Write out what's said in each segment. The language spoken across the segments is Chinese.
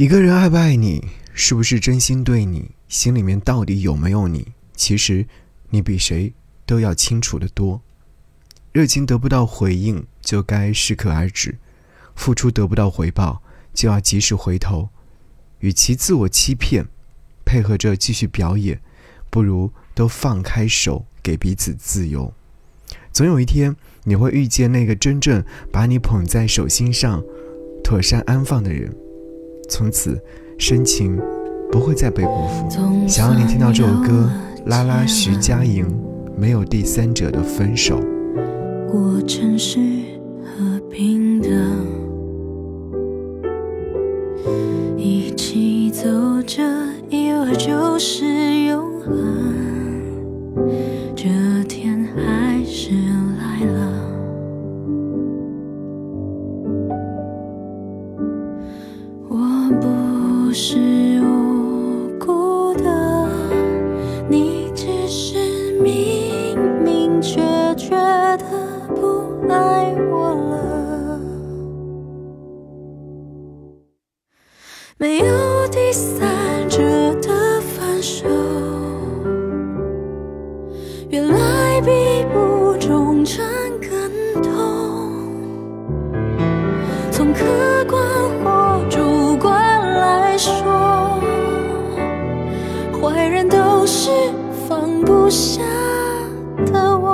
一个人爱不爱你，是不是真心对你，心里面到底有没有你，其实你比谁都要清楚的多。热情得不到回应，就该适可而止；付出得不到回报，就要及时回头。与其自我欺骗，配合着继续表演，不如都放开手，给彼此自由。总有一天，你会遇见那个真正把你捧在手心上、妥善安放的人。从此，深情不会再被辜负。想要你听到这首歌，拉拉徐佳莹，没有第三者的分手。过程是和平的，一起走着，一会儿就是不是无辜的，你只是明明决绝的不爱我了。没有第三者的分手，原来比不忠诚更痛。从客观。下的我。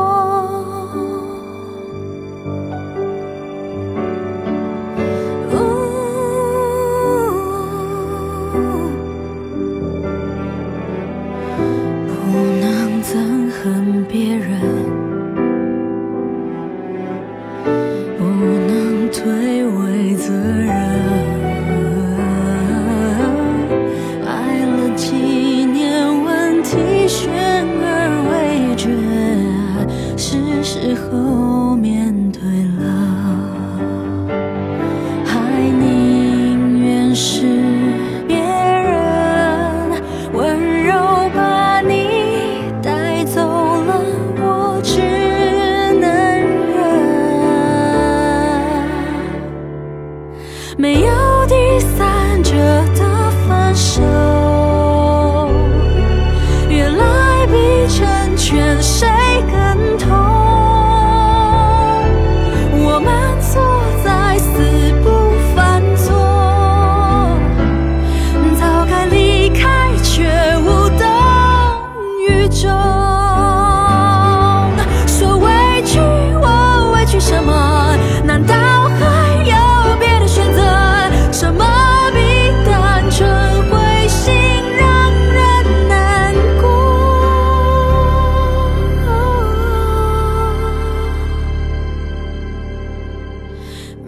不能憎恨别人，不能推诿责任。爱了几年问题悬是时候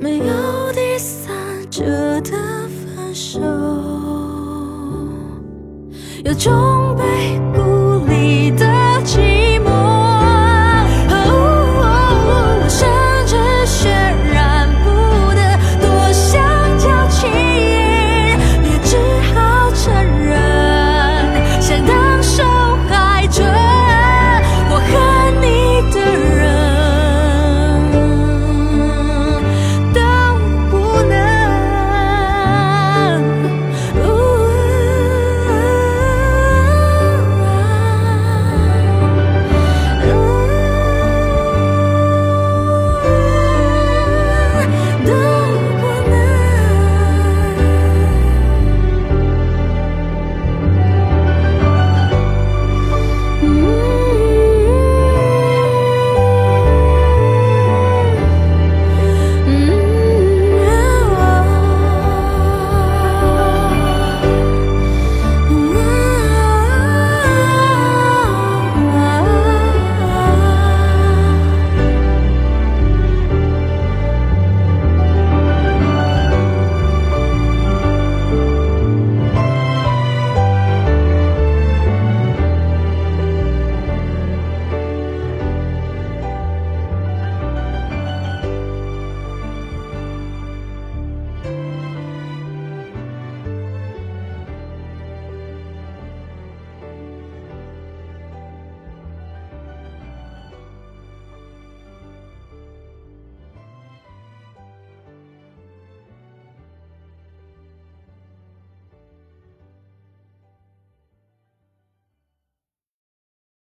没有第三者的分手，有种被。